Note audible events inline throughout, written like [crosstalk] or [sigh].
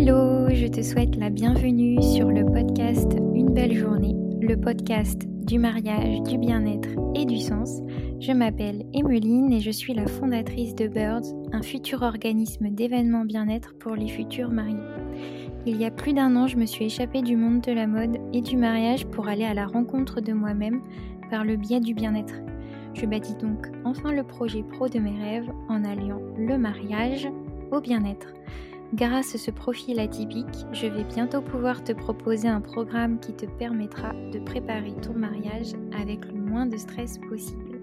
Hello, je te souhaite la bienvenue sur le podcast Une belle journée, le podcast du mariage, du bien-être et du sens. Je m'appelle Emeline et je suis la fondatrice de Birds, un futur organisme d'événements bien-être pour les futurs mariés. Il y a plus d'un an, je me suis échappée du monde de la mode et du mariage pour aller à la rencontre de moi-même par le biais du bien-être. Je bâtis donc enfin le projet pro de mes rêves en alliant le mariage au bien-être. Grâce à ce profil atypique, je vais bientôt pouvoir te proposer un programme qui te permettra de préparer ton mariage avec le moins de stress possible.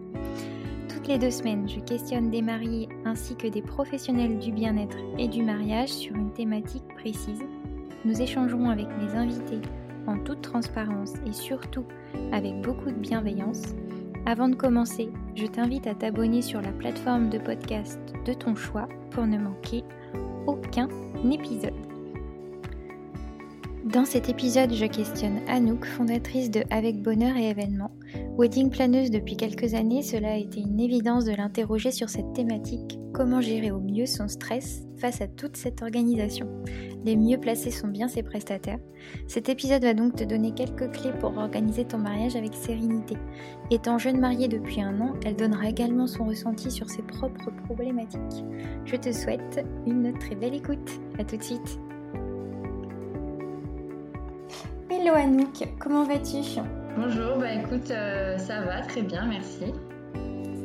Toutes les deux semaines, je questionne des mariés ainsi que des professionnels du bien-être et du mariage sur une thématique précise. Nous échangerons avec mes invités en toute transparence et surtout avec beaucoup de bienveillance. Avant de commencer, je t'invite à t'abonner sur la plateforme de podcast de ton choix pour ne manquer aucun épisode. Dans cet épisode, je questionne Anouk, fondatrice de Avec Bonheur et Événements. Wedding planeuse depuis quelques années, cela a été une évidence de l'interroger sur cette thématique. Comment gérer au mieux son stress face à toute cette organisation? Les mieux placés sont bien ses prestataires. Cet épisode va donc te donner quelques clés pour organiser ton mariage avec sérénité. Étant jeune mariée depuis un an, elle donnera également son ressenti sur ses propres problématiques. Je te souhaite une très belle écoute. A tout de suite. Hello Anouk, comment vas-tu? Bonjour, bah écoute, euh, ça va très bien, merci.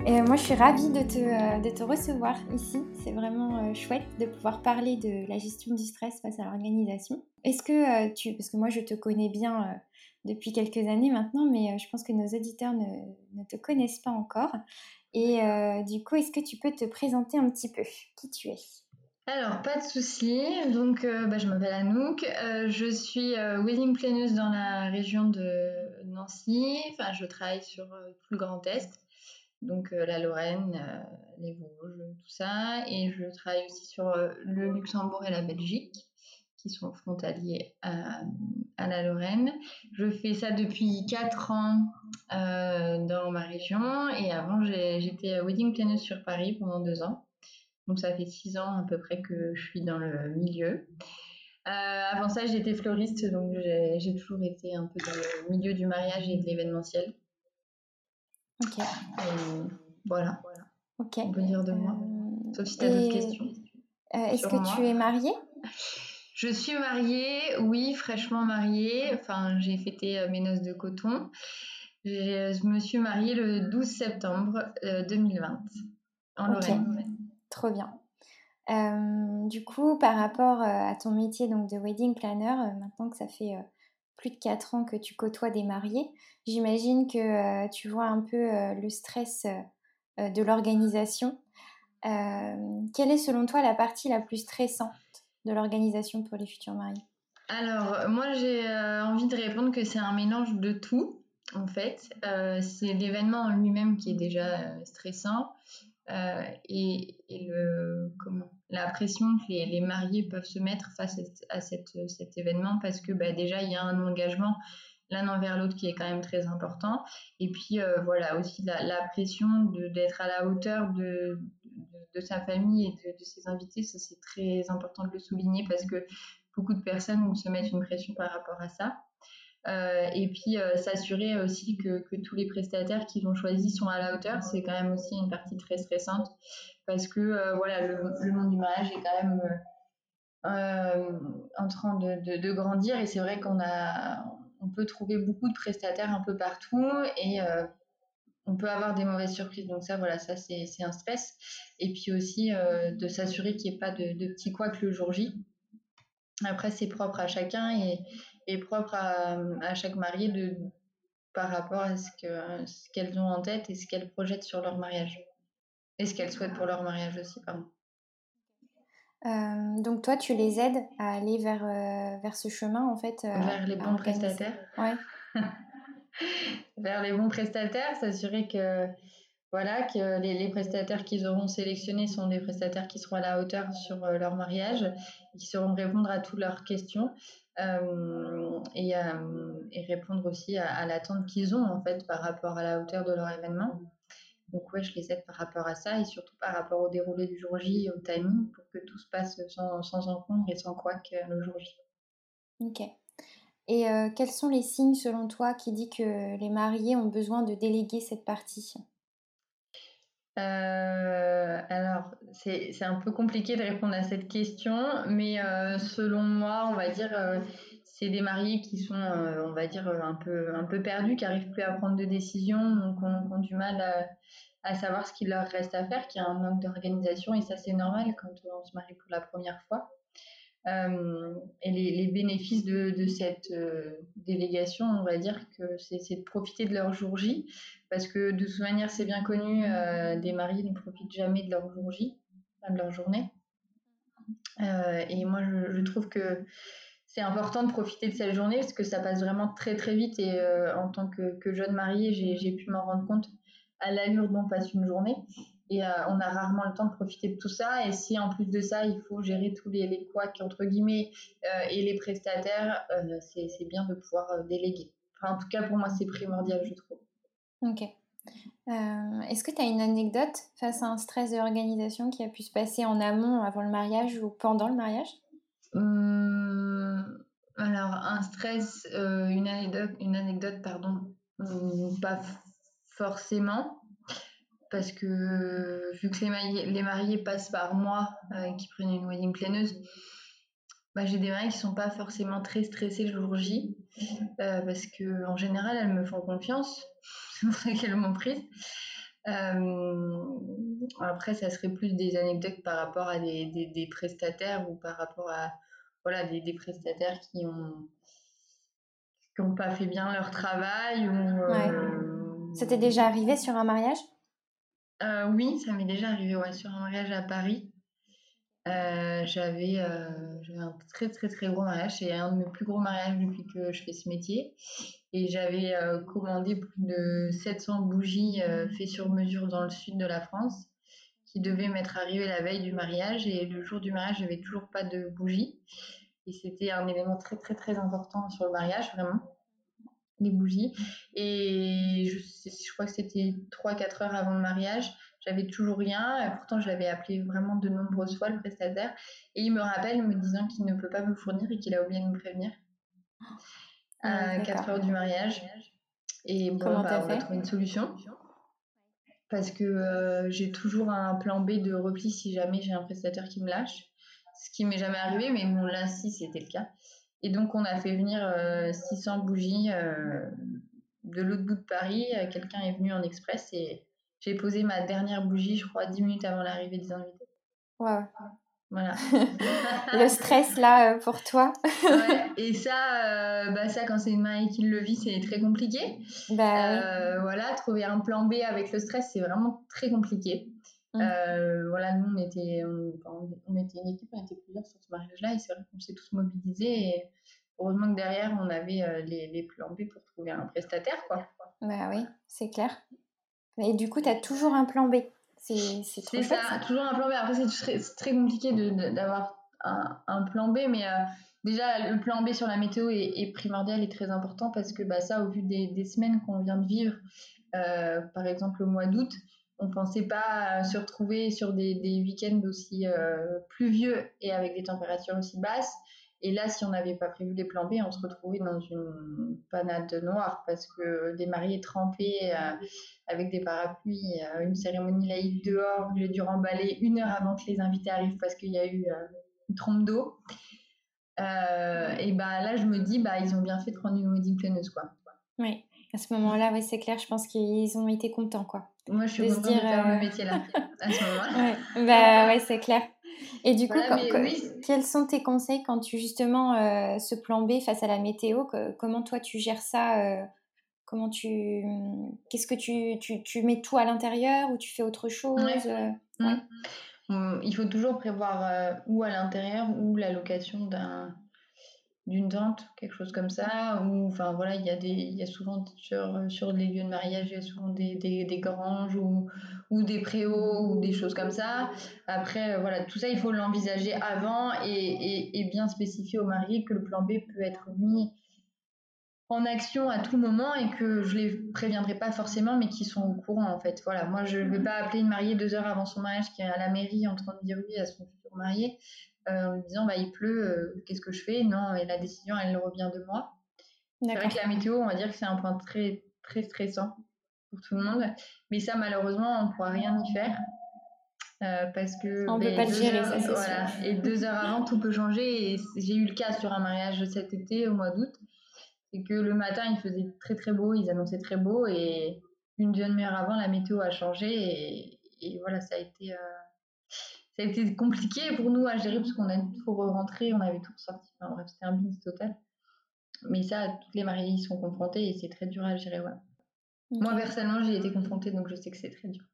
Et moi, je suis ravie de te, euh, de te recevoir ici. C'est vraiment euh, chouette de pouvoir parler de la gestion du stress face à l'organisation. Est-ce que tu, parce que moi, je te connais bien depuis quelques années maintenant, mais je pense que nos auditeurs ne, ne te connaissent pas encore. Et du coup, est-ce que tu peux te présenter un petit peu? Qui tu es? Alors, pas de souci. Donc, euh, bah, je m'appelle Anouk. Euh, je suis euh, wedding planeuse dans la région de Nancy. Enfin, je travaille sur tout le Grand Est, donc la Lorraine, les Vosges, tout ça. Et je travaille aussi sur le Luxembourg et la Belgique, qui sont frontaliers à, la Lorraine. Je fais ça depuis 4 ans dans ma région. Et avant, j'étais wedding planeuse sur Paris pendant 2 ans. Donc ça fait six ans à peu près que je suis dans le milieu. Euh, avant ça, j'étais fleuriste, donc j'ai toujours été un peu dans le milieu du mariage et de l'événementiel. Ok. voilà. Ok. On peut dire de moi. Euh, Sauf si tu as d'autres questions. Euh, est-ce que tu es mariée? Je suis mariée, oui, fraîchement mariée. Enfin, j'ai fêté mes noces de coton. Je me suis mariée le 12 septembre 2020 en Lorraine. Trop bien. Du coup, par rapport à ton métier donc de wedding planner, maintenant que ça fait plus de 4 ans que tu côtoies des mariés, j'imagine que tu vois un peu le stress de l'organisation. quelle est selon toi la partie la plus stressante de l'organisation pour les futurs mariés? Alors, moi j'ai envie de répondre que c'est un mélange de tout, en fait. c'est l'événement en lui-même qui est déjà stressant. Euh, et, la pression que les, mariés peuvent se mettre face à, cet événement parce que bah, déjà il y a un engagement l'un envers l'autre qui est quand même très important. Et puis euh, voilà aussi la, pression d'être à la hauteur de, de, sa famille et de, ses invités ça c'est très important de le souligner parce que beaucoup de personnes se mettent une pression par rapport à ça et puis euh, s'assurer aussi que, que, tous les prestataires qu'ils ont choisis sont à la hauteur, c'est quand même aussi une partie très stressante parce que euh, voilà le, monde du mariage est quand même en train de, de, de, grandir et c'est vrai qu'on a on peut trouver beaucoup de prestataires un peu partout et on peut avoir des mauvaises surprises. Donc ça, voilà, ça c'est un stress. Et puis aussi de s'assurer qu'il n'y ait pas de, de petits couacs le jour J. Après, c'est propre à chacun et, est propre à, chaque mariée de, par rapport à ce qu'elles ce ont en tête et ce qu'elles projettent sur leur mariage. Et ce qu'elles souhaitent pour leur mariage aussi, pardon. Euh, donc toi, tu les aides à aller vers, euh, vers ce chemin, en fait. Euh, vers les bons prestataires. Ouais. [laughs] vers les bons prestataires, s'assurer que voilà que les, les prestataires qu'ils auront sélectionnés sont des prestataires qui seront à la hauteur sur leur mariage, et qui sauront répondre à toutes leurs questions et, euh, et, répondre aussi à, l'attente qu'ils ont en fait par rapport à la hauteur de leur événement. donc ouais, je les aide par rapport à ça et surtout par rapport au déroulé du jour J au timing pour que tout se passe sans, sans encombre et sans quoi que le jour J. Ok. Et quels sont les signes selon toi qui dit que les mariés ont besoin de déléguer cette partie? Euh, alors, c'est un peu compliqué de répondre à cette question, mais euh, selon moi, on va dire, euh, c'est des mariés qui sont, on va dire, un peu, un peu perdus, qui n'arrivent plus à prendre de décisions, donc qui ont, du mal à, savoir ce qu'il leur reste à faire, qu'il y a un manque d'organisation, et ça c'est normal quand on se marie pour la première fois. Et les, bénéfices de, cette euh, délégation, on va dire que c'est de profiter de leur jour J, parce que de toute manière, c'est bien connu, euh, des mariés ne profitent jamais de leur de leur journée. et moi, je, trouve que c'est important de profiter de cette journée parce que ça passe vraiment très très vite et en tant que, jeune mariée, j'ai pu m'en rendre compte à l'allure dont passe une journée. Et euh, on a rarement le temps de profiter de tout ça. Et si en plus de ça, il faut gérer tous les, les couacs, entre guillemets, euh, et les prestataires, euh, c'est bien de pouvoir déléguer. Enfin, en tout cas, pour moi, c'est primordial, je trouve. Ok. Est-ce que tu as une anecdote face à un stress d'organisation qui a pu se passer en amont, avant le mariage ou pendant le mariage? Hum, Alors, un stress, une anecdote, une anecdote pardon, hum, pas forcément parce que vu que les mariés, passent par moi, euh, qui prennent une wedding planeuse, bah, j'ai des mariés qui sont pas forcément très stressés le jour J, euh, parce que en général elles me font confiance, [laughs] c'est pour ça qu'elles m'ont prise. Euh, après, ça serait plus des anecdotes par rapport à des, prestataires ou par rapport à voilà des, prestataires qui ont qui n'ont pas fait bien leur travail ou. C'était déjà arrivé sur un mariage? Euh, oui, ça m'est déjà arrivé ouais, sur un mariage à Paris. Euh, j'avais un très très très gros mariage, c'est un de mes plus gros mariages depuis que je fais ce métier. Et j'avais commandé plus de 700 bougies faites sur mesure dans le sud de la France qui devaient m'être arrivées la veille du mariage. Et le jour du mariage, j'avais toujours pas de bougies. Et c'était un élément très très très important sur le mariage, vraiment les bougies. Et je crois que c'était 3-4 heures avant le mariage. J'avais toujours rien. Et pourtant, je l'avais appelé vraiment de nombreuses fois, le prestataire. Et il me rappelle me disant qu'il ne peut pas me fournir et qu'il a oublié de me prévenir. À 4 heures du mariage. Et bon, bah, on a trouvé une solution. Parce que euh, j'ai toujours un plan B de repli si jamais j'ai un prestataire qui me lâche. Ce qui m'est jamais arrivé, mais bon, là, si, c'était le cas. Et donc, on a fait venir 600 euh, bougies euh, de l'autre bout de Paris. Quelqu'un est venu en express et j'ai posé ma dernière bougie, je crois, 10 minutes avant l'arrivée des invités. Wow. Voilà. [laughs] le stress là pour toi. ouais. [laughs] Et ça, bah ça quand c'est une mariée qui le vit, c'est très compliqué. Bah, Voilà, trouver un plan B avec le stress, c'est vraiment très compliqué. Mmh. Euh, voilà, nous, on était, on, était une équipe, on était plusieurs sur ce mariage-là, et c'est vrai qu'on s'est tous mobilisés. Et heureusement que derrière, on avait euh, les, les plans B pour trouver un prestataire, quoi. Bah oui, c'est clair. Et du coup, tu as toujours un plan B. C'est trop ça, ça, toujours un plan B. Après, c'est très, compliqué d'avoir un, un, plan B, mais euh, déjà, le plan B sur la météo est, primordial et très important parce que bah, ça, au vu des, des semaines qu'on vient de vivre, par exemple au mois d'août, on pensait pas se retrouver sur des, week-ends aussi euh, pluvieux et avec des températures aussi basses. Et là, si on n'avait pas prévu les plans B, on se retrouvait dans une panade noire parce que des mariés trempés euh, avec des parapluies, euh, une cérémonie laïque dehors, j'ai dû remballer une heure avant que les invités arrivent parce qu'il y a eu une trompe d'eau. et bah là, je me dis, bah ils ont bien fait de prendre une wedding planeuse, quoi. Oui. À ce moment-là, oui, c'est clair, je pense qu'ils ont été contents, quoi. Moi, je suis contente de faire euh... métier-là, à ce moment-là. [laughs] ouais, bah, ouais c'est clair. Et du coup, quels sont tes conseils quand tu, justement, euh, ce plan B face à la météo, comment toi, tu gères ça euh, Comment tu... Qu'est-ce que tu, tu, tu, mets tout à l'intérieur ou tu fais autre chose euh, mmh. Il faut toujours prévoir ou à l'intérieur ou la location d'un d'une tente, quelque chose comme ça, ou enfin voilà, il y a des, il y a souvent sur, sur les lieux de mariage, il y a souvent des, des, des granges ou, ou des préaux ou des choses comme ça. Après, euh, voilà, tout ça, il faut l'envisager avant et, et, et, bien spécifier au marié que le plan B peut être mis en action à tout moment et que je les préviendrai pas forcément, mais qui sont au courant en fait. Voilà, moi je vais pas appeler une mariée deux heures avant son mariage qui est à la mairie en train de dire oui à son futur marié en lui disant bah il pleut, euh, qu'est-ce que je fais? Non, et la décision elle revient de moi. C'est vrai que la météo, on va dire que c'est un point très très stressant pour tout le monde, mais ça malheureusement on pourra rien y faire. Euh, parce que on ne peut ben, pas le gérer, ça c'est voilà. Et deux heures avant, tout peut changer. Et j'ai eu le cas sur un mariage cet été, au mois d'août c'est que le matin, il faisait très très beau, ils annonçaient très beau, et une demi-heure avant, la météo a changé, et, voilà, ça a été... Euh, ça a été compliqué pour nous à gérer parce qu'on a tout rentrer, on avait tout ressorti. Enfin bref, c'était un business total. Mais ça, toutes les mariées y sont confrontées et c'est très dur à gérer. Ouais. Moi, personnellement, j'ai été confrontée donc je sais que c'est très dur.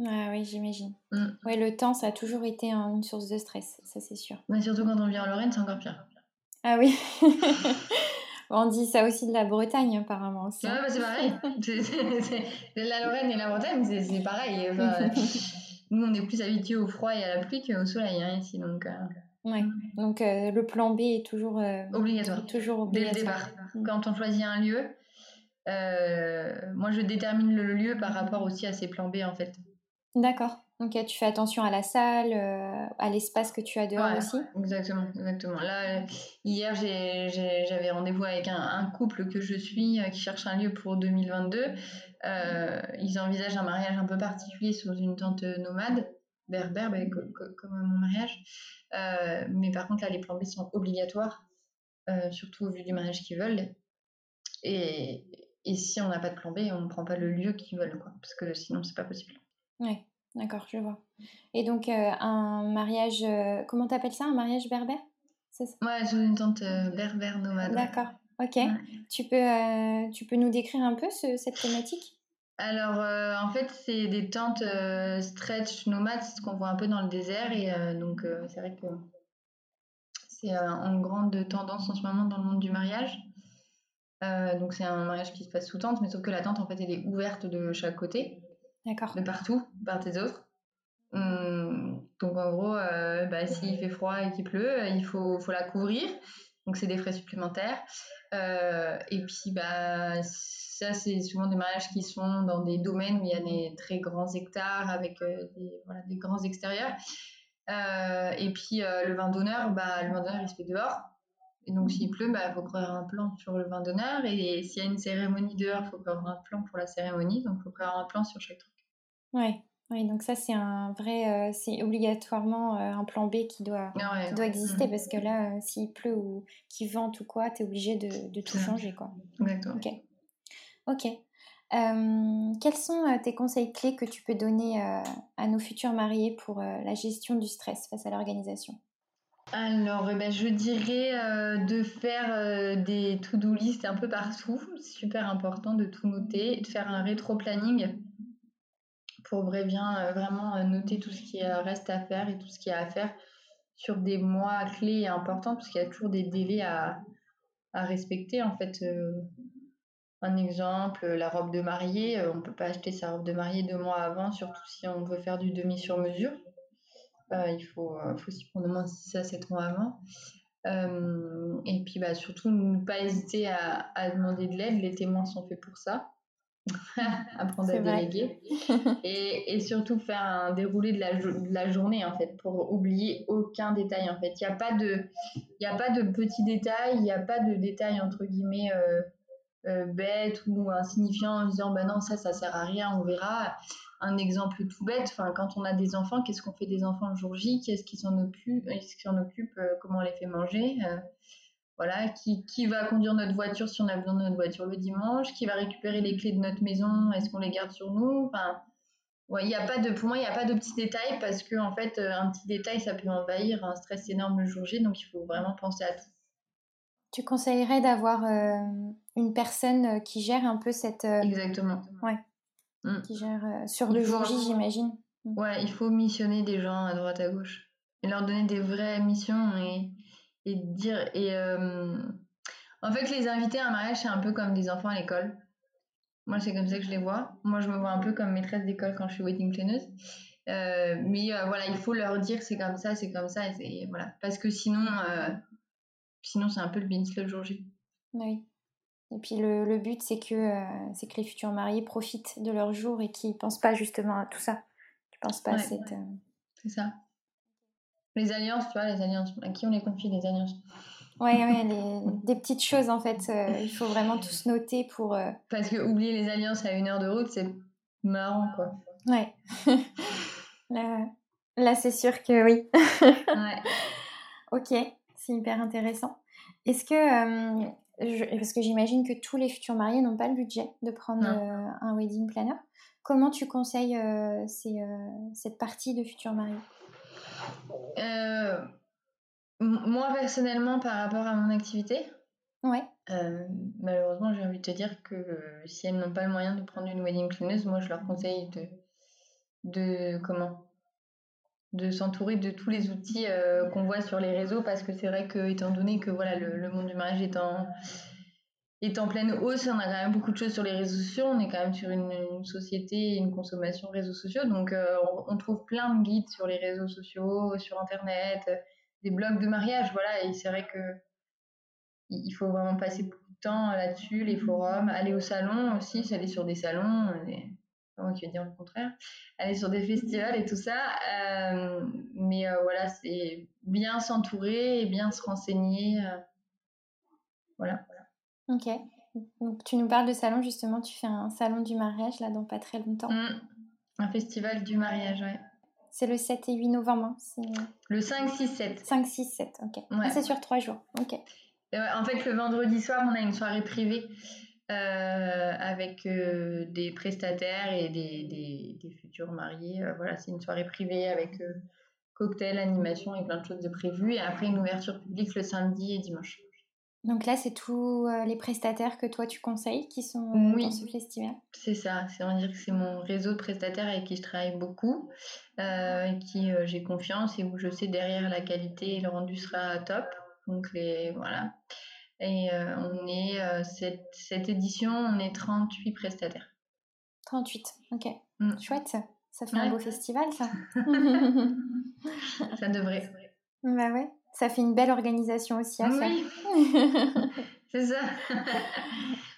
Ah oui, j'imagine. Mm. Ouais, le temps, ça a toujours été une source de stress, ça c'est sûr. Mais surtout quand on vient en Lorraine, c'est encore pire. Ah oui. [laughs] On dit ça aussi de la Bretagne, apparemment. Aussi. Ouais, bah, c'est pareil. [laughs] la Lorraine et la Bretagne, c'est pareil. [laughs] nous, on est plus habitués au froid et à la pluie qu'au soleil hein, ici. Donc, euh. ouais. donc euh, le plan B est toujours euh, obligatoire. Toujours obligatoire. Dès le départ. Mm. Quand on choisit un lieu, moi, je détermine le lieu par rapport aussi à ses plans B, en fait. D'accord. Ok, tu fais attention à la salle, euh, à l'espace que tu as dehors aussi? Exactement, exactement. Là, hier, j'avais rendez-vous avec un, couple que je suis euh, qui cherche un lieu pour 2022. Euh, ils envisagent un mariage un peu particulier sous une tente nomade, berbère, bah, comme, mon mariage. mais par contre, là, les plans B sont obligatoires, surtout au vu du mariage qu'ils veulent. Et, et si on n'a pas de plan B, on ne prend pas le lieu qu'ils veulent, quoi, parce que sinon, c'est pas possible. Ouais. D'accord, je vois. Et donc, euh, un mariage, euh, comment t'appelles ça Un mariage berbère? C'est ça? Ouais, j'ai une tante euh, berbère nomade. D'accord, ok. Tu, peux, tu peux nous décrire un peu cette thématique? Alors, en fait, c'est des tentes stretch nomades, c'est ce qu'on voit un peu dans le désert. Et donc, c'est vrai que c'est en grande tendance en ce moment dans le monde du mariage. donc, c'est un mariage qui se passe sous tente, mais sauf que la tente, en fait, elle est ouverte de chaque côté. De partout, par tes autres. Hum, donc en gros, euh, bah, s'il fait froid et qu'il pleut, il faut, faut la couvrir. Donc c'est des frais supplémentaires. Euh, et puis bah, ça, c'est souvent des mariages qui sont dans des domaines où il y a des très grands hectares avec euh, des, voilà, des, grands extérieurs. et puis le vin d'honneur, bah, le vin d'honneur il se fait dehors. Et donc s'il pleut, il bah, faut prévoir un plan sur le vin d'honneur. Et, s'il y a une cérémonie dehors, il faut prévoir un plan pour la cérémonie. Donc il faut prévoir un plan sur chaque truc. Ouais. Oui, donc ça c'est un vrai, euh, c'est obligatoirement euh, un plan B qui doit, ah doit exister parce que là, euh, s'il pleut ou qu'il vente ou quoi, tu es obligé de, de tout changer quoi. Exactement. Ok. Ok. quels sont tes conseils clés que tu peux donner à nos futurs mariés pour la gestion du stress face à l'organisation? Alors, eh ben, je dirais de faire des to-do list un peu partout. C'est super important de tout noter, de faire un rétro-planning pour bien, euh, vraiment euh, noter tout ce qui euh, reste à faire et tout ce qu'il y a à faire sur des mois clés et importants, parce qu'il y a toujours des délais à, respecter. En fait, un exemple, la robe de mariée, on ne peut pas acheter sa robe de mariée deux mois avant, surtout si on veut faire du demi sur mesure. il faut, faut s'y prendre au moins 6 à 7 mois avant. et puis bah, surtout, ne pas hésiter à demander de l'aide. Les témoins sont faits pour ça. [laughs] apprendre à déléguer. Et, et, surtout faire un déroulé de la, de la, journée en fait pour oublier aucun détail en fait. Il n'y a pas de il a pas de petits détails il n'y a pas de détails entre guillemets euh, euh, bêtes ou insignifiants en disant bah non ça ça sert à rien on verra. Un exemple tout bête enfin quand on a des enfants qu'est-ce qu'on fait des enfants le jour J? Qu'est-ce qui s'en occupe s'en occupe euh, comment on les fait manger voilà, qui, qui, va conduire notre voiture si on a besoin de notre voiture le dimanche, qui va récupérer les clés de notre maison, est-ce qu'on les garde sur nous? Enfin, ouais, y a pas de, Pour moi, il n'y a pas de petits détails parce que en fait, euh, un petit détail, ça peut envahir un stress énorme le jour J, donc il faut vraiment penser à tout. Tu conseillerais d'avoir euh, une personne euh, qui gère un peu cette... Exactement. Ouais. Mm. Qui gère sur le jour J, j'imagine. Ouais, il faut missionner des gens à droite à gauche et leur donner des vraies missions et et dire et euh, en fait les invités à un mariage c'est un peu comme des enfants à l'école moi c'est comme ça que je les vois moi je me vois un peu comme maîtresse d'école quand je suis wedding planneuse euh, mais euh, voilà il faut leur dire c'est comme ça c'est comme ça et voilà parce que sinon sinon c'est un peu le beans le jour J oui Et puis le, but, c'est que, c'est que les futurs mariés profitent de leur jour et qu'ils ne pensent pas justement à tout ça. Qu'ils pensent pas à cette. C'est ça. Les alliances, tu vois, les alliances. À qui on les confie, les alliances? Ouais, ouais, [laughs] des petites choses en fait. il faut vraiment tous noter pour. Parce que oublier les alliances à une heure de route, c'est marrant quoi. Ouais. [laughs] là, c'est sûr que oui. ouais. [laughs] Ok, c'est hyper intéressant. Est-ce que. parce que j'imagine que tous les futurs mariés n'ont pas le budget de prendre un wedding planner. Comment tu conseilles cette partie de futurs mariés? Euh, moi, personnellement, par rapport à mon activité, ouais. Euh, malheureusement, j'ai envie de te dire que euh, si elles n'ont pas le moyen de prendre une wedding planner, moi, je leur conseille de, de comment? De s'entourer de tous les outils qu'on voit sur les réseaux parce que c'est vrai que étant donné que voilà le, monde du mariage est en est en pleine hausse, on a quand même beaucoup de choses sur les réseaux sociaux, on est quand même sur une, une société, une consommation réseaux sociaux, donc on, on, trouve plein de guides sur les réseaux sociaux, sur internet, des blogs de mariage, voilà, et c'est vrai que il faut vraiment passer beaucoup de temps là-dessus, les forums, aller au salon aussi, aller sur des salons, comment tu vas dire le contraire, aller sur des festivals et tout ça, euh, mais euh, voilà, c'est bien s'entourer et bien se renseigner, euh, voilà, Ok. Donc, tu nous parles de salon, justement, tu fais un salon du mariage là dans pas très longtemps. Mmh. Un festival du mariage, ouais. C'est le 7 et 8 novembre. Hein, le 5, 6, 7. 5, 6, 7, ok. Ah, c'est sur trois jours, ok. en fait, le vendredi soir, on a une soirée privée euh, avec euh, des prestataires et des, des, futurs mariés. Euh, voilà, c'est une soirée privée avec cocktail, animation et plein de choses de prévues. Et après, une ouverture publique le samedi et dimanche. Donc là, c'est tous euh, les prestataires que toi tu conseilles qui sont euh, dans ce festival? C'est ça, c'est on dire que c'est mon réseau de prestataires avec qui je travaille beaucoup, euh, qui j'ai confiance et où je sais derrière la qualité et le rendu sera top. Donc les voilà. Et on est cette, cette, édition, on est 38 prestataires. 38, ok. Mm. Chouette, ça. Ça fait un beau festival, ça. [laughs] ça devrait. Bah ouais. Ça fait une belle organisation aussi à faire. [laughs] c'est ça. [laughs]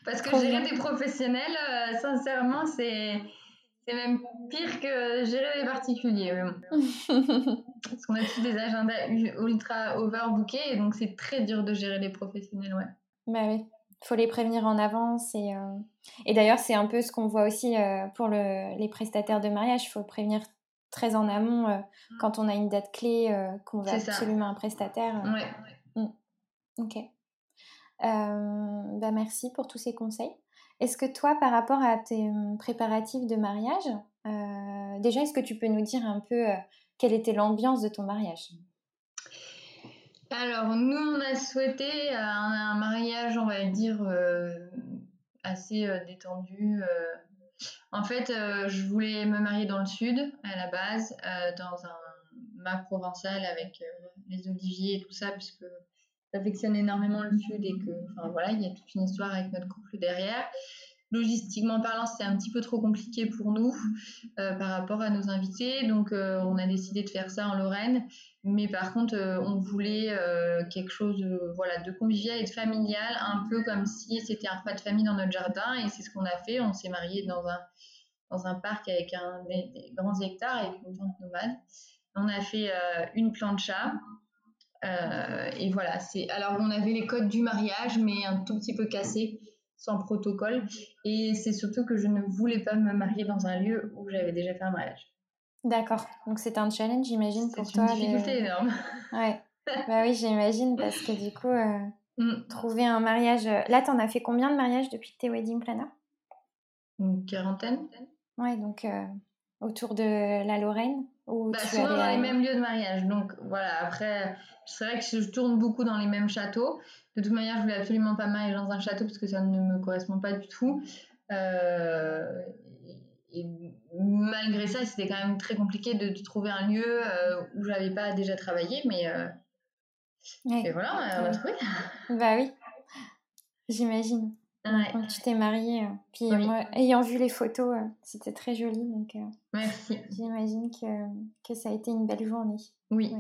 Parce que gérer des professionnels, euh, sincèrement, c'est c'est même pire que gérer des particuliers. [laughs] Parce qu'on a tous des agendas ultra overbookés et donc c'est très dur de gérer les professionnels, ouais. Bah oui, il faut les prévenir en avance et, euh, et d'ailleurs c'est un peu ce qu'on voit aussi euh, pour le, les prestataires de mariage, il faut prévenir très en amont euh, mmh. quand on a une date clé euh, qu'on va absolument un prestataire. Euh. Ouais. Mmh. Ok. bah merci pour tous ces conseils. Est-ce que toi, par rapport à tes mmh, préparatifs de mariage, déjà, est-ce que tu peux nous dire un peu quelle était l'ambiance de ton mariage? Alors, nous, on a souhaité un, un mariage, on va dire, assez détendu en fait, euh, je voulais me marier dans le sud à la base, euh, dans un mât provençal avec euh, les oliviers et tout ça, puisque j'affectionne énormément le sud et que, enfin voilà, il y a toute une histoire avec notre couple derrière. Logistiquement parlant, c'est un petit peu trop compliqué pour nous par rapport à nos invités, donc on a décidé de faire ça en Lorraine. Mais par contre, on voulait quelque chose voilà, de convivial et de familial, un peu comme si c'était un repas de famille dans notre jardin. Et c'est ce qu'on a fait. On s'est marié dans un, dans un parc avec un, des, grands hectares, avec une tente nomade. On a fait euh, une plancha. Euh, et voilà, c'est. Alors, on avait les codes du mariage, mais un tout petit peu cassés, sans protocole. Et c'est surtout que je ne voulais pas me marier dans un lieu où j'avais déjà fait un mariage. D'accord. Donc, c'est un challenge, j'imagine, pour toi. C'est une difficulté énorme. Ouais. [laughs] bah oui, j'imagine, parce que du coup, euh, mm. trouver un mariage. Là, tu en as fait combien de mariages depuis que tu es wedding planner? Une quarantaine. Ouais, donc euh, autour de la Lorraine ou bah, souvent dans les mêmes lieux de mariage. Donc voilà, après, c'est vrai que je tourne beaucoup dans les mêmes châteaux. De toute manière, je voulais absolument pas marier dans un château parce que ça ne me correspond pas du tout. Euh, et malgré ça, c'était quand même très compliqué de, trouver un lieu euh, où j'avais pas déjà travaillé, mais et voilà, on a trouvé. [laughs] Bah oui, j'imagine. Quand tu t'es mariée. Euh, puis moi, ayant vu les photos, euh, c'était très joli. Donc, euh, Merci. J'imagine que, que, ça a été une belle journée. Oui.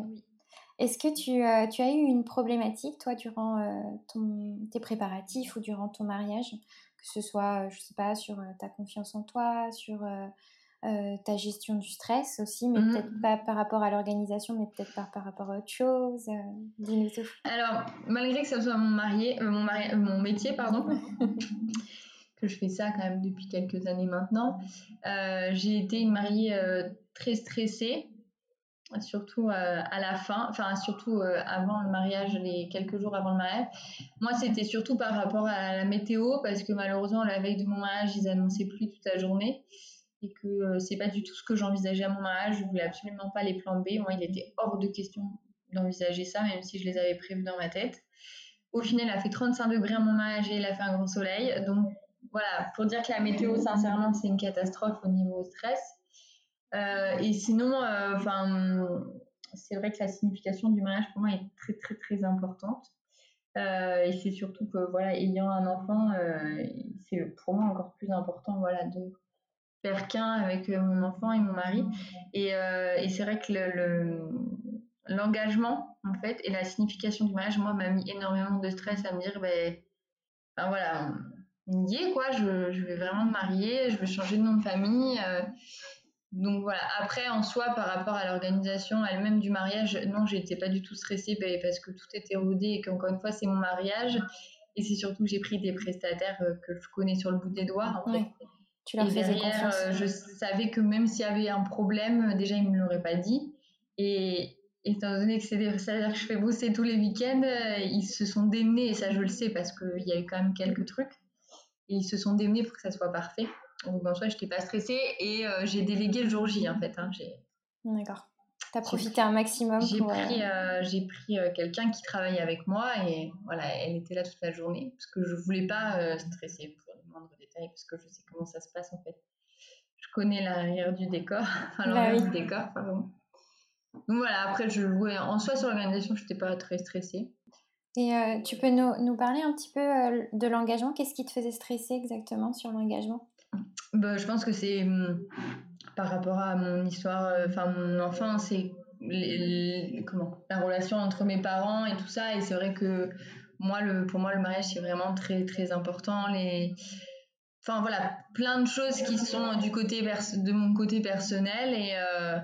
Est-ce que tu, tu, as eu une problématique, toi, durant ton, tes préparatifs ou durant ton mariage? Que ce soit, je sais pas, sur ta confiance en toi, sur ta gestion du stress aussi, mais mmh peut-être pas par rapport à l'organisation, mais peut-être par, par rapport à autre chose tout. Alors, malgré que ce soit mon, marié, mon, mari, mon métier, pardon, [laughs] que je fais ça quand même depuis quelques années maintenant, j'ai été une mariée très stressée surtout euh, à la fin, enfin surtout euh, avant le mariage, les quelques jours avant le mariage. Moi, c'était surtout par rapport à la météo, parce que malheureusement, la veille de mon mariage, ils annonçaient pluie toute la journée, et que euh, c'est pas du tout ce que j'envisageais à mon mariage. Je voulais absolument pas les plans B. Moi, il était hors de question d'envisager ça, même si je les avais prévus dans ma tête. Au final, il a fait 35 degrés à mon mariage et il a fait un grand soleil. Donc voilà, pour dire que la météo, sincèrement, c'est une catastrophe au niveau stress. Euh, et sinon, euh, enfin, c'est vrai que la signification du mariage pour moi est très très très importante. Euh, et c'est surtout que voilà, ayant un enfant, c'est pour moi encore plus important voilà de faire qu'un avec mon enfant et mon mari. Et, et c'est vrai que le, l'engagement en fait et la signification du mariage, moi, m'a mis énormément de stress à me dire, ben, ben voilà, on y est quoi, je, je, vais vraiment me marier, je veux changer de nom de famille. Donc voilà, après en soi, par rapport à l'organisation elle-même du mariage, non, j'étais pas du tout stressée ben, parce que tout était rodé et qu'encore une fois, c'est mon mariage. Et c'est surtout que j'ai pris des prestataires euh, que je connais sur le bout des doigts. En fait. Tu leur et derrière, euh, je savais que même s'il y avait un problème, déjà, ils ne me l'auraient pas dit. Et étant donné que c'est des prestataires que je fais bosser tous les week-ends, euh, ils se sont démenés, et ça je le sais parce qu'il y a eu quand même quelques trucs. Et ils se sont démenés pour que ça soit parfait. Donc en soi, je n'étais pas stressée et euh, j'ai délégué le jour J en fait. Hein, D'accord. Tu as profité un maximum. J'ai pris, euh, j'ai pris euh, quelqu'un qui travaille avec moi et voilà, elle était là toute la journée parce que je voulais pas stresser pour les moindres détails parce que je sais comment ça se passe en fait. Je connais l'arrière du décor, [laughs] enfin bah l'arrière du décor, pardon. Donc voilà, après je jouais en soi sur l'organisation, je n'étais pas très stressée. Et tu peux nous, nous, parler un petit peu de l'engagement? Qu'est-ce qui te faisait stresser exactement sur l'engagement? Bah, Je pense que c'est hum, par rapport à mon histoire, euh, enfin mon enfance et comment, la relation entre mes parents et tout ça. Et c'est vrai que moi, pour moi, le mariage, c'est vraiment très, très important. Les, enfin voilà, plein de choses qui sont du côté de mon côté personnel. Et euh,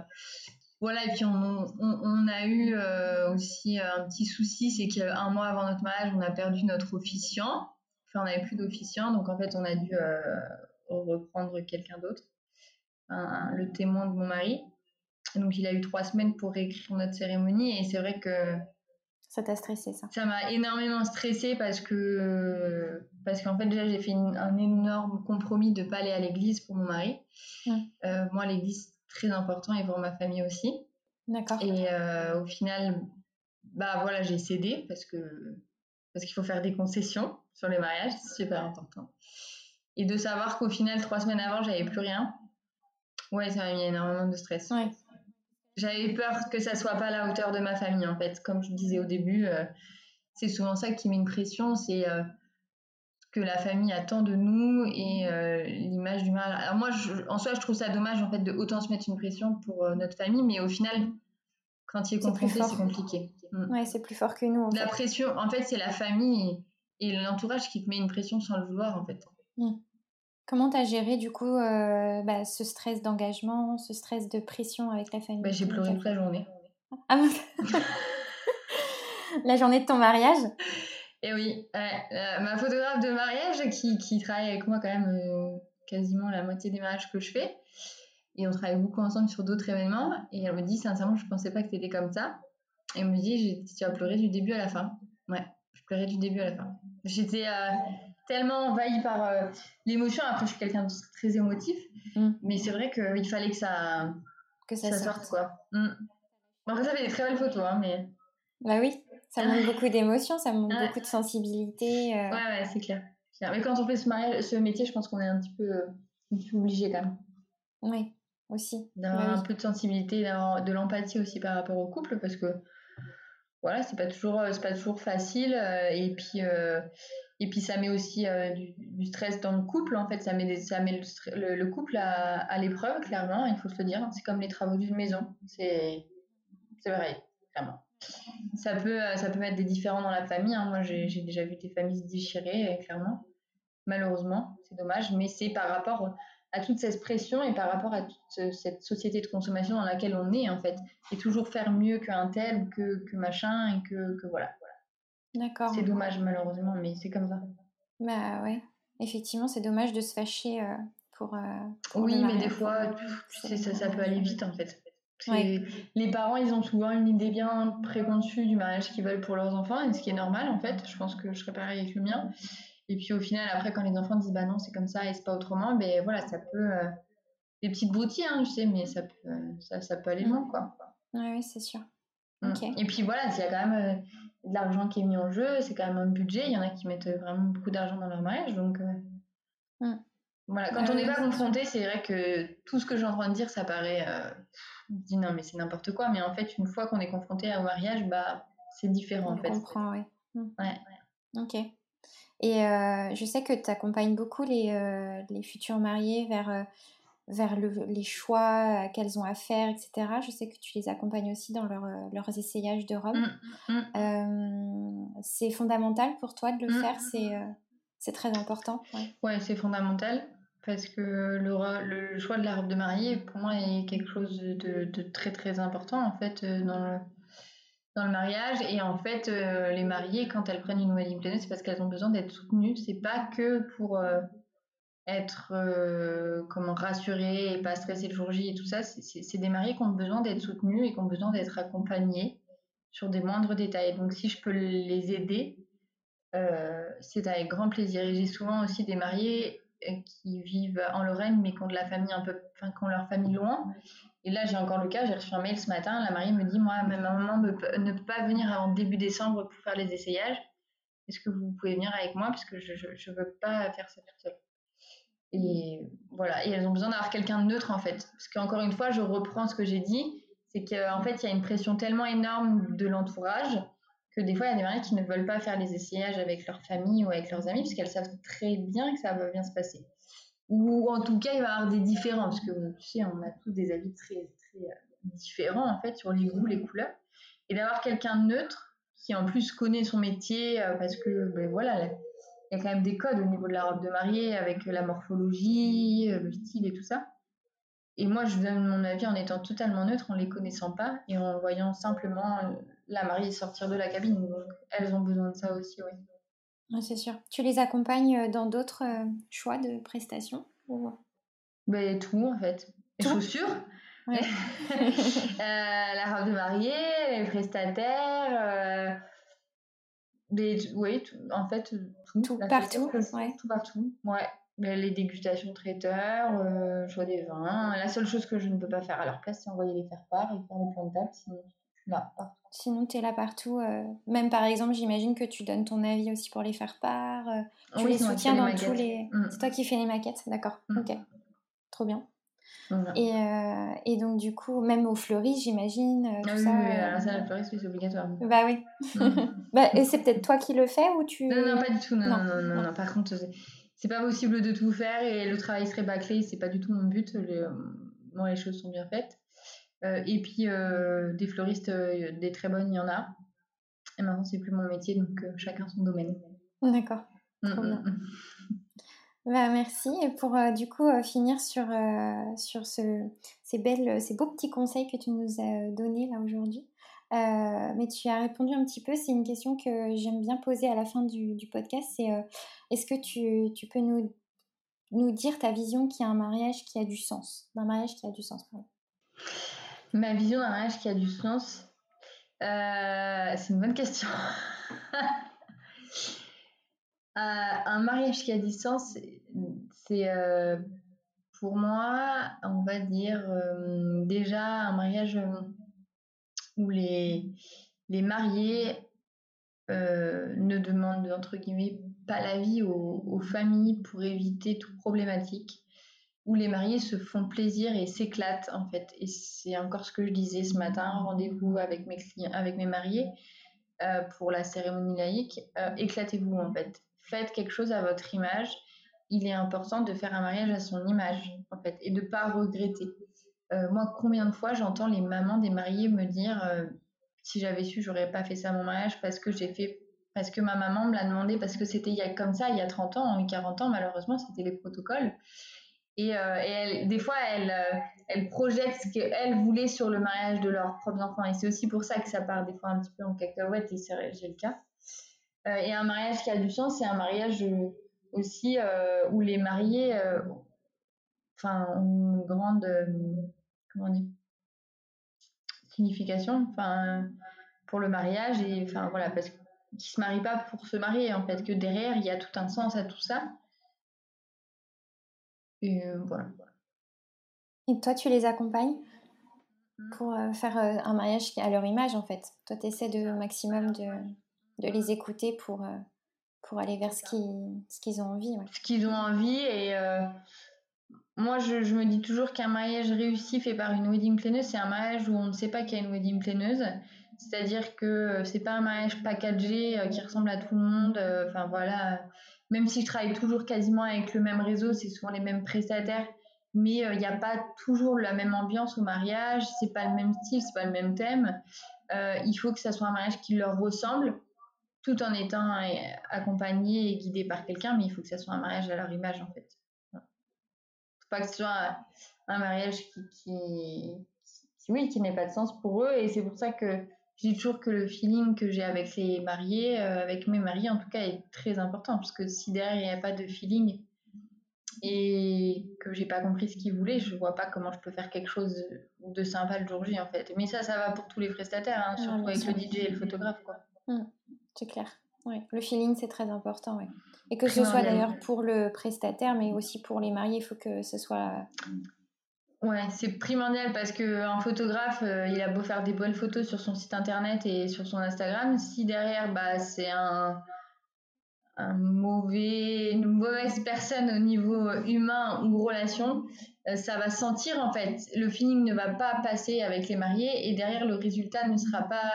voilà, et puis on, on, a eu euh, aussi un petit souci, c'est qu'un mois avant notre mariage, on a perdu notre officiant. Enfin, on n'avait plus d'officiant, donc en fait, on a dû reprendre quelqu'un d'autre, le témoin de mon mari. Donc il a eu trois semaines pour réécrire notre cérémonie et c'est vrai que ça t'a stressé ça? Ça m'a énormément stressé parce que parce qu'en fait déjà j'ai fait un énorme compromis de pas aller à l'église pour mon mari. Euh, moi l'église très important et pour ma famille aussi. D'accord. Et euh, au final bah voilà j'ai cédé parce que parce qu'il faut faire des concessions sur les mariages c'est super important. Et de savoir qu'au final, trois semaines avant, j'avais plus rien. Ouais, ça m'a mis énormément de stress. J'avais peur que ça soit pas à la hauteur de ma famille, en fait. Comme je disais au début, euh, c'est souvent ça qui met une pression, c'est euh, que la famille attend de nous et euh, l'image du mal. Alors moi, en soi, je trouve ça dommage, en fait, de autant se mettre une pression pour notre famille, mais au final, quand il est confronté, c'est compliqué. Mm. Ouais, c'est plus fort que nous. la pression, en fait, c'est la famille et l'entourage qui te met une pression sans le vouloir, en fait. Mmh. Comment tu as géré du coup euh, bah, ce stress d'engagement, ce stress de pression avec la famille? Bah, J'ai pleuré toute la journée. Ah, [laughs] la journée de ton mariage? Et eh oui, euh, ma photographe de mariage qui, qui, travaille avec moi quand même euh, quasiment la moitié des mariages que je fais. Et on travaille beaucoup ensemble sur d'autres événements. Et elle me dit, sincèrement, je pensais pas que tu étais comme ça. Et elle me dit, tu as pleuré du début à la fin. Ouais, je pleurais du début à la fin. J'étais tellement envahie par euh, l'émotion. Après, je suis quelqu'un de très émotif, mm. mais c'est vrai qu'il fallait que ça, que ça, sorte. quoi. Mm. Après, ça fait des très belles photos, hein, mais. Bah oui, ça montre beaucoup d'émotion, ça montre beaucoup de sensibilité. Euh. Ouais, ouais, c'est clair. Mais quand on fait ce, ce métier, je pense qu'on est un petit peu, peu obligé quand même. Oui, aussi. D'avoir un peu de sensibilité, d'avoir de l'empathie aussi par rapport au couple, parce que voilà, c'est pas toujours, c'est pas toujours facile. Euh, et puis, et puis ça met aussi euh, du, stress dans le couple, en fait, ça met, ça met le, couple à, l'épreuve, clairement, il faut se le dire. C'est comme les travaux d'une maison, c'est vrai, clairement. Ça peut, ça peut être des différents dans la famille. Hein. Moi, j'ai déjà vu des familles se déchirer, clairement. Malheureusement, c'est dommage, mais c'est par rapport à toute cette pression et par rapport à toute cette société de consommation dans laquelle on est, en fait. Et toujours faire mieux qu'un tel, que, que machin, et que, que voilà. D'accord. C'est dommage, malheureusement, mais c'est comme ça. Bah ouais, effectivement, c'est dommage de se fâcher euh, pour, euh, Oui, mais des fois, ça, ça, peut aller vite, en fait. Les parents, ils ont souvent une idée bien préconçue du mariage qu'ils veulent pour leurs enfants, et ce qui est normal, en fait. Je pense que je serais pareil avec le mien. Et puis au final, après, quand les enfants disent bah non, c'est comme ça et c'est pas autrement, ben voilà, ça peut. Euh, des petites broutilles, hein, je sais, mais ça peut, ça, ça peut aller loin, quoi. Oui, c'est sûr. Mm. Et puis voilà, s'il y a quand même euh, de l'argent qui est mis en jeu, c'est quand même un budget. Il y en a qui mettent vraiment beaucoup d'argent dans leur mariage, donc. Euh, mm. Voilà, quand on n'est pas confronté, c'est vrai que tout ce que j'ai en train de dire, ça paraît. on se dit non, mais c'est n'importe quoi, mais en fait, une fois qu'on est confronté au mariage, bah, c'est différent on en fait. comprend, oui. Mm. Ouais. Ok. Et euh, je sais que tu accompagnes beaucoup les, euh, les, futurs mariés vers, euh, vers le, les choix qu'elles ont à faire, etc. Je sais que tu les accompagnes aussi dans leur, leurs essayages de robe. Mmh, mmh. c'est fondamental pour toi de le mmh. faire, c'est très important. Ouais, ouais c'est fondamental parce que le, le, choix de la robe de mariée, pour moi, est quelque chose de, de très très important en fait dans le dans le mariage. Et en fait, euh, les mariées, quand elles prennent une wedding planner, c'est parce qu'elles ont besoin d'être soutenues. C'est pas que pour euh, être euh, comment rassurées et pas stresser le jour J et tout ça. C'est des mariées qui ont besoin d'être soutenues et qui ont besoin d'être accompagnées sur des moindres détails. Donc, si je peux les aider, c'est avec grand plaisir. Et j'ai souvent aussi des mariées qui vivent en Lorraine mais qui ont de la famille un peu, enfin, qui leur famille loin et là, j'ai encore le cas, j'ai reçu un mail ce matin, la mariée me dit, moi, ma maman ne peut pas venir avant début décembre pour faire les essayages. Est-ce que vous pouvez venir avec moi? Parce que je ne veux pas faire ça toute seule. Et voilà, et elles ont besoin d'avoir quelqu'un de neutre en fait. Parce qu'encore une fois, je reprends ce que j'ai dit, c'est qu'en fait, il y a une pression tellement énorme de l'entourage que des fois, il y a des mariées qui ne veulent pas faire les essayages avec leur famille ou avec leurs amis parce qu'elles savent très bien que ça va bien se passer ou en tout cas il va y avoir des différents parce que tu sais on a tous des avis très très euh, différents en fait sur les goûts les couleurs et d'avoir quelqu'un de neutre qui en plus connaît son métier euh, parce que ben voilà il y a quand même des codes au niveau de la robe de mariée avec la morphologie euh, le style et tout ça et moi je donne mon avis en étant totalement neutre en les connaissant pas et en voyant simplement la mariée sortir de la cabine donc elles ont besoin de ça aussi oui c'est sûr. Tu les accompagnes euh, dans d'autres euh, choix de prestations ben, Tout, en fait. Les chaussures, [laughs] euh, la robe de mariée, les prestataires. oui, en fait, tout. Tout partout. Tout partout. Ouais. Les dégustations traiteurs, choix des vins. La seule chose que je ne peux pas faire à leur place, c'est envoyer les faire part et faire les plans de table. Sinon, là, partout. Sinon, tu es là partout. Euh, même par exemple, j'imagine que tu donnes ton avis aussi pour les faire part. Euh, tu les soutiens dans tous les. Mm. C'est toi qui fais les maquettes, d'accord. Mm. Ok. Trop bien. Et, euh, et, donc, du coup, même au fleuriste, j'imagine. Ah oui, ça, oui, alors ça, le fleuriste, c'est obligatoire. Bah oui. Mm. [laughs] bah, et c'est peut-être toi qui le fais ou tu. Non, non, pas du tout. Non, non, non. non, Par contre, c'est pas possible de tout faire et le travail serait bâclé. C'est pas du tout mon but. Les, bon, les choses sont bien faites. Euh, et puis euh, des fleuristes, euh, des très bonnes, il y en a. Et maintenant, c'est plus mon métier, donc chacun son domaine. D'accord. Mm, Trop mm, bien. Mm. Bah, merci. Et pour du coup finir sur, sur ce, ces, belles, ces beaux petits conseils que tu nous as donnés là aujourd'hui, mais tu as répondu un petit peu. C'est une question que j'aime bien poser à la fin du, du podcast. C'est est-ce que tu, tu, peux nous, nous dire ta vision qui a un mariage qui a du sens, d'un mariage qui a du sens Ma vision d'un mariage qui a du sens, euh, c'est une bonne question. [laughs] Euh, un mariage qui a du sens, c'est euh, pour moi, on va dire déjà un mariage où les, les mariés ne demandent entre guillemets pas la vie aux, aux familles pour éviter toute problématique où les mariés se font plaisir et s'éclatent en fait. Et c'est encore ce que je disais ce matin, rendez-vous avec mes clients, avec mes mariés euh, pour la cérémonie laïque. Euh, éclatez-vous en fait. Faites quelque chose à votre image. Il est important de faire un mariage à son image en fait et de pas regretter. Euh, moi, combien de fois j'entends les mamans des mariés me dire si j'avais su, j'aurais pas fait ça à mon mariage parce que j'ai fait parce que ma maman me l'a demandé parce que c'était y a comme ça il y a 30 ans, ou 40 ans malheureusement, c'était les protocoles. Et, euh, et des fois, elle, euh, elle projette ce qu'elle voulait sur le mariage de leurs propres enfants. Et c'est aussi pour ça que ça part des fois un petit peu en cacahuète, et c'est le cas. Euh, et un mariage qui a du sens, c'est un mariage aussi où les mariés enfin, ont une grande comment dire, signification enfin, pour le mariage. Et enfin, voilà, parce qu'ils ne se marient pas pour se marier, en fait, que derrière, il y a tout un sens à tout ça. Et euh, voilà. Et toi, tu les accompagnes mmh. pour euh, faire euh, un mariage qui à leur image, en fait? Toi, tu essaies de maximum de, de, les écouter pour, pour aller vers ce qu'ils ce qu'ils ont envie. Ce qu'ils ont envie. Et moi, je, me dis toujours qu'un mariage réussi fait par une wedding planeuse, c'est un mariage où on ne sait pas qu'il y a une wedding planeuse. C'est-à-dire que c'est pas un mariage packagé qui ressemble à tout le monde. Enfin, voilà même si je travaille toujours quasiment avec le même réseau, c'est souvent les mêmes prestataires, mais il euh, n'y a pas toujours la même ambiance au mariage, c'est pas le même style, c'est pas le même thème. Euh, il faut que ça soit un mariage qui leur ressemble, tout en étant euh, accompagné et guidé par quelqu'un, mais il faut que ça soit un mariage à leur image en fait. Il faut pas que ce soit un, mariage qui, qui, oui, qui n'ait pas de sens pour eux, et c'est pour ça que je dis toujours que le feeling que j'ai avec les mariés, euh, avec mes mariés en tout cas, est très important. Parce que si derrière il n'y a pas de feeling et que j'ai pas compris ce qu'ils voulaient, je vois pas comment je peux faire quelque chose de sympa le jour J en fait. Mais ça, ça va pour tous les prestataires, hein, surtout avec le DJ et le photographe. quoi. Mmh, c'est clair. Ouais. Le feeling, c'est très important. Et que ce soit d'ailleurs pour le prestataire, mais aussi pour les mariés, il faut que ce soit Ouais, c'est primordial parce qu'un photographe, euh, il a beau faire des bonnes photos sur son site internet et sur son Instagram, si derrière, bah, c'est un, un mauvais, une mauvaise personne au niveau humain ou relation, euh, ça va sentir en fait. Le feeling ne va pas passer avec les mariés et derrière, le résultat ne sera pas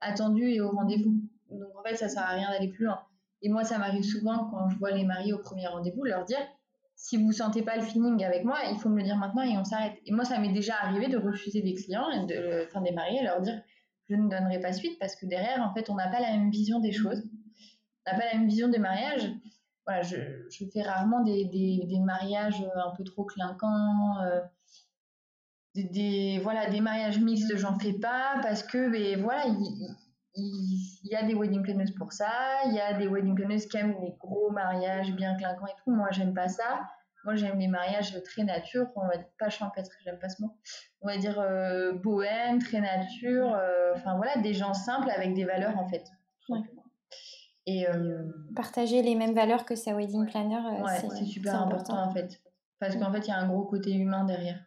attendu et au rendez-vous. Donc en fait, ça sert à rien d'aller plus loin. Et moi, ça m'arrive souvent quand je vois les mariés au premier rendez-vous, leur dire si vous sentez pas le feeling avec moi, il faut me le dire maintenant et on s'arrête. Et moi, ça m'est déjà arrivé de refuser des clients et de, enfin, des mariés, leur dire je ne donnerai pas suite parce que derrière, en fait, on n'a pas la même vision des choses. On n'a pas la même vision des mariages. Voilà, je, fais rarement des, des, des, mariages un peu trop clinquants. Euh, des, voilà, des mariages mixtes, j'en fais pas parce que, mais, voilà, il, il, y a des wedding planners pour ça, il y a des wedding planners qui aiment les gros mariages bien clinquants et tout. Moi, j'aime pas ça. Moi, j'aime les mariages très nature, on va dire pas champêtre, j'aime pas ce mot. On va dire euh, bohème, très nature, euh, enfin voilà, des gens simples avec des valeurs en fait. Et euh, partager les mêmes valeurs que sa wedding planner, c'est super important, important, en fait, parce qu'en fait, il y a un gros côté humain derrière.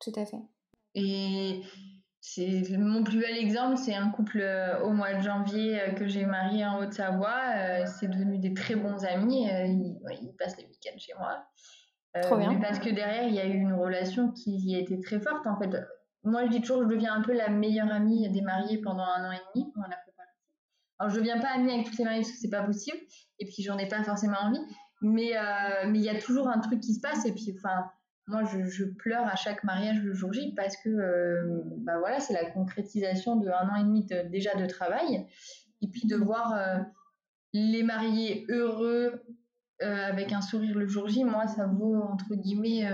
Tout à fait. Et c'est mon plus bel exemple, c'est un couple euh, au mois de janvier euh, que j'ai marié en Haute-Savoie. Euh, c'est devenu des très bons amis. Ils, passent les week-ends chez moi. Trop bien. parce que derrière, il y a eu une relation qui a été très forte. En fait, moi, je dis toujours, je deviens un peu la meilleure amie des mariés pendant un an et demi. On a Alors, je ne deviens pas amie avec tous les mariés parce que c'est pas possible. Et puis, j'en ai pas forcément envie. Mais mais il y a toujours un truc qui se passe. Et puis, enfin moi, je, pleure à chaque mariage le jour J parce que euh, bah voilà, c'est la concrétisation de un an et demi déjà de travail. Et puis de voir euh, les mariés heureux euh, avec un sourire le jour J, moi, ça vaut, entre guillemets,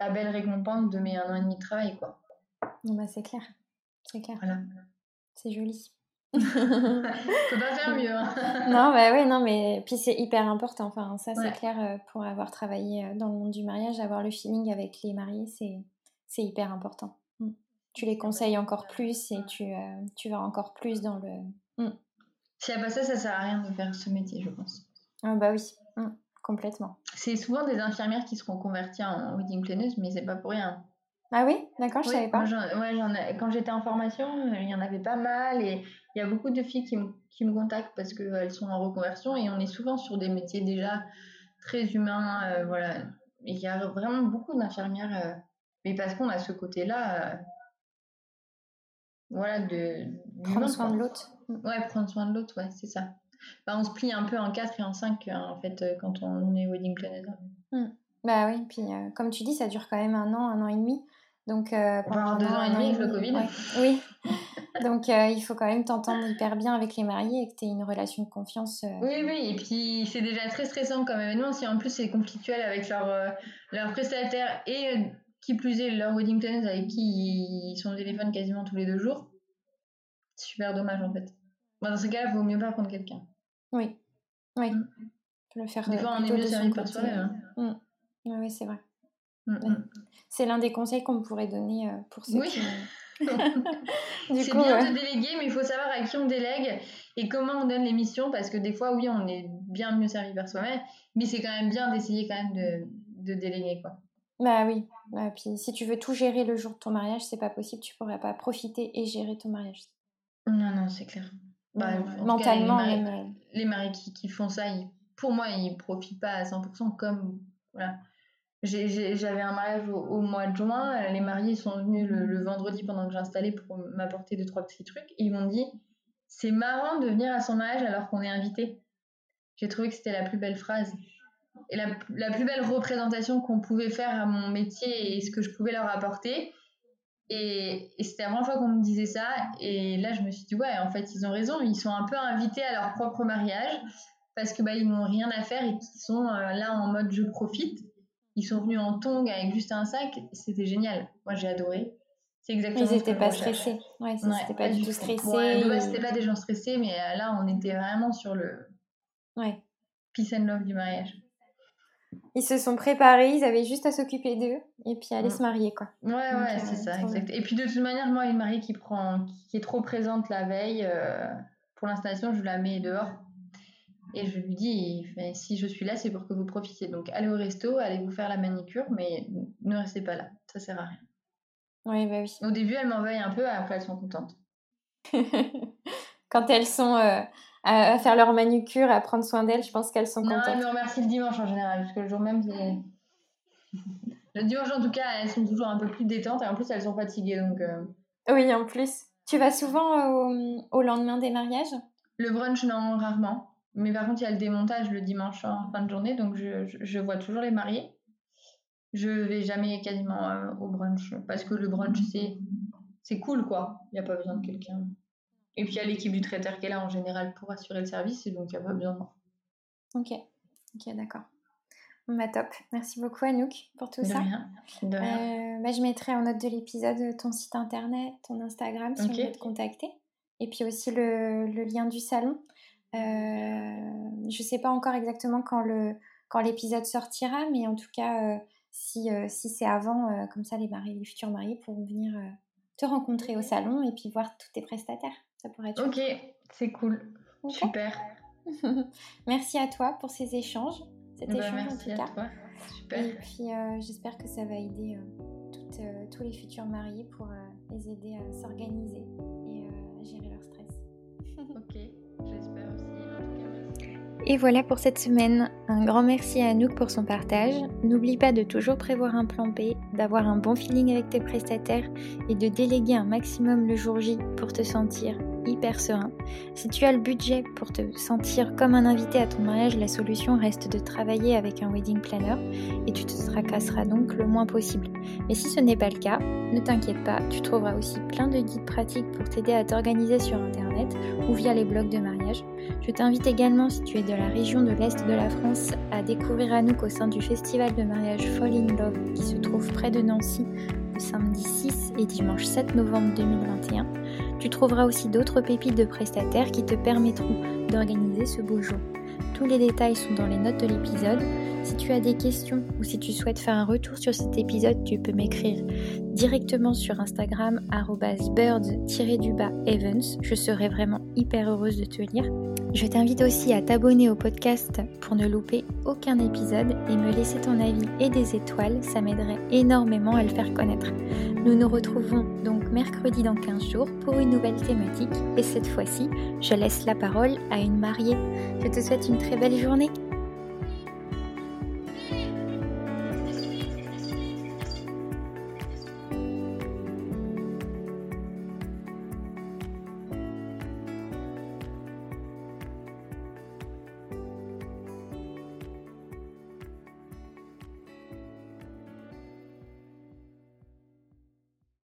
la belle récompense de mes un an et demi de travail. Quoi. bah, c'est clair. C'est clair. Voilà. C'est joli. Peut pas faire mieux. Hein. [laughs] non, bah oui, non, mais puis c'est hyper important. Enfin, ça, c'est clair euh, pour avoir travaillé euh, dans le monde du mariage, avoir le feeling avec les mariés, c'est, c'est hyper important. Mm. Tu les conseilles encore plus et tu, euh, tu vas encore plus dans le. Mm. S'il n'y a pas ça, ça sert à rien de faire ce métier, je pense. Ah, bah oui, mm, complètement. C'est souvent des infirmières qui seront converties en wedding planneuse, mais c'est pas pour rien. Ah oui, d'accord, je savais pas. quand j'étais en formation, il y en avait pas mal et il y a beaucoup de filles qui me, qui me contactent parce qu'elles sont en reconversion et on est souvent sur des métiers déjà très humains. Euh, voilà. Et il y a vraiment beaucoup d'infirmières, euh, mais parce qu'on a ce côté-là, euh, voilà, de. Prendre soin de l'autre. Ouais, prendre soin de l'autre, ouais, c'est ça. Bah, on se plie un peu en quatre et en cinq, en fait, quand on est wedding planner. Mmh. Bah oui, puis comme tu dis, ça dure quand même un an, un an et demi. Donc, pendant deux ans et demi avec le Covid. Oui. Donc euh, il faut quand même t'entendre hyper bien avec les mariés et que tu aies une relation de confiance. euh. Oui, oui, et puis c'est déjà très stressant comme événement. Si en plus c'est conflictuel avec leurs euh, leurs prestataires et qui plus est leur wedding planner avec qui ils sont au téléphone quasiment tous les deux jours, c'est super dommage en fait. Bon, dans ce cas-là, il vaut mieux pas prendre quelqu'un. Oui, oui. Mm. Faut Le faire Des fois, on est mieux servi par soi-même. hein. Oui, oui, c'est vrai. Mm, Ouais. mm. C'est l'un des conseils qu'on pourrait donner pour ceux Oui. qui. [laughs] C'est bien de déléguer, mais il faut savoir à qui on délègue et comment on donne les missions, parce que des fois, oui, on est bien mieux servi par soi-même, mais c'est quand même bien d'essayer quand même de, de déléguer, quoi. bah oui. Bah, puis si tu veux tout gérer le jour de ton mariage, c'est pas possible. Tu pourrais pas profiter et gérer ton mariage. Non, non, c'est clair. Bah, cas, mentalement, les, maris, même. les maris qui, qui font ça, ils- pour moi, ils profitent pas à 100%, comme, voilà. J'avais un mariage au, mois de juin, euh, les mariés sont venus le, vendredi pendant que j'installais pour m'apporter deux, trois petits trucs, et ils m'ont dit, c'est marrant de venir à son mariage alors qu'on est invité. J'ai trouvé que c'était la plus belle phrase. Et la, plus belle représentation qu'on pouvait faire à mon métier et ce que je pouvais leur apporter. Et, c'était la première fois qu'on me disait ça. Et là, je me suis dit, ouais, en fait, ils ont raison. Ils sont un peu invités à leur propre mariage parce que bah, n'ont rien à faire et qu'ils sont euh, là en mode je profite. Ils sont venus en tongs avec juste un sac. C'était génial. Moi, j'ai adoré. C'est exactement Ils ce que étaient je pas stressés. Ouais, ça, Ouais, c'était pas du tout stressé. Ouais, de base, et- c'était pas des gens stressés, mais euh, là, on était vraiment sur le Ouais. peace and love du mariage. Ils se sont préparés, ils avaient juste à s'occuper d'eux et puis aller Mm. se marier, quoi. Ouais, Donc, ouais, euh, c'est ça, trop bien. exact. Et puis de toute manière, moi, une mariée qui prend, qui, qui est trop présente la veille euh, pour l'installation, je la mets dehors. Et je lui dis, si je suis là, c'est pour que vous profitiez. Donc allez au resto, allez vous faire la manicure, mais ne restez pas là. Ça sert à rien. Oui, bah oui. Au début, elles m'en veillent un peu, après elles sont contentes. [laughs] Quand elles sont euh, à, faire leur manucure, à prendre soin d'elles, je pense qu'elles sont Non, elles contentes. me remercient le dimanche en général, parce que le jour même, c'est. [laughs] Le dimanche, en tout cas, elles sont toujours un peu plus détentes et en plus, elles sont fatiguées. Donc, euh, Oui, en plus. Tu vas souvent au, au lendemain des mariages? Le brunch, non, rarement. Mais par contre, il y a le démontage le dimanche en fin de journée, donc je, je, je vois toujours les mariés. Je vais jamais quasiment euh, au brunch parce que le brunch, c'est c'est cool, quoi. Il n'y a pas besoin de quelqu'un. Et puis, il y a l'équipe du traiteur qui est là en général pour assurer le service, et donc il n'y a pas besoin de moi. Ok, ok, d'accord. Bah, top. Merci beaucoup, Anouk, pour tout De ça. rien. De rien. Euh, bah, je mettrai en note de l'épisode ton site internet, ton Instagram si Ok. on veut te contacter. Et puis aussi le, le lien du salon. Euh, je sais pas encore exactement quand le quand l'épisode sortira, mais en tout cas, euh, si, euh, si c'est avant, comme ça, les, mariés, les futurs mariés pourront venir te rencontrer au salon et puis voir tous tes prestataires. Ça pourrait être Ok, c'est cool. Super. [laughs] Merci à toi pour ces échanges, cet Bah, échange en tout à cas. toi. Super. Et puis euh, j'espère que ça va aider euh, toutes, euh, tous les futurs mariés pour les aider à s'organiser et à gérer leur stress. Ok, [laughs] j'espère. Et voilà pour cette semaine. Un grand merci à Anouk pour son partage. N'oublie pas de toujours prévoir un plan B, d'avoir un bon feeling avec tes prestataires et de déléguer un maximum le jour J pour te sentir hyper serein. Si tu as le budget pour te sentir comme un invité à ton mariage, la solution reste de travailler avec un wedding planner et tu te tracasseras donc le moins possible. Mais si ce n'est pas le cas, ne t'inquiète pas, tu trouveras aussi plein de guides pratiques pour t'aider à t'organiser sur internet ou via les blogs de mariage. Je t'invite également, si tu es de la région de l'Est de la France, à découvrir Anouk au sein du festival de mariage Fall in Love qui se trouve près de Nancy le samedi 6 et dimanche 7 novembre 2021. Tu trouveras aussi d'autres pépites de prestataires qui te permettront d'organiser ce beau jour. Tous les détails sont dans les notes de l'épisode. Si tu as des questions ou si tu souhaites faire un retour sur cet épisode, tu peux m'écrire directement sur Instagram birds-evans. Je serai vraiment hyper heureuse de te lire. Je t'invite aussi à t'abonner au podcast pour ne louper aucun épisode et me laisser ton avis et des étoiles, ça m'aiderait énormément à le faire connaître. Nous nous retrouvons donc mercredi dans 15 jours pour une nouvelle thématique et cette fois-ci, je laisse la parole à une mariée. Je te souhaite une très belle journée.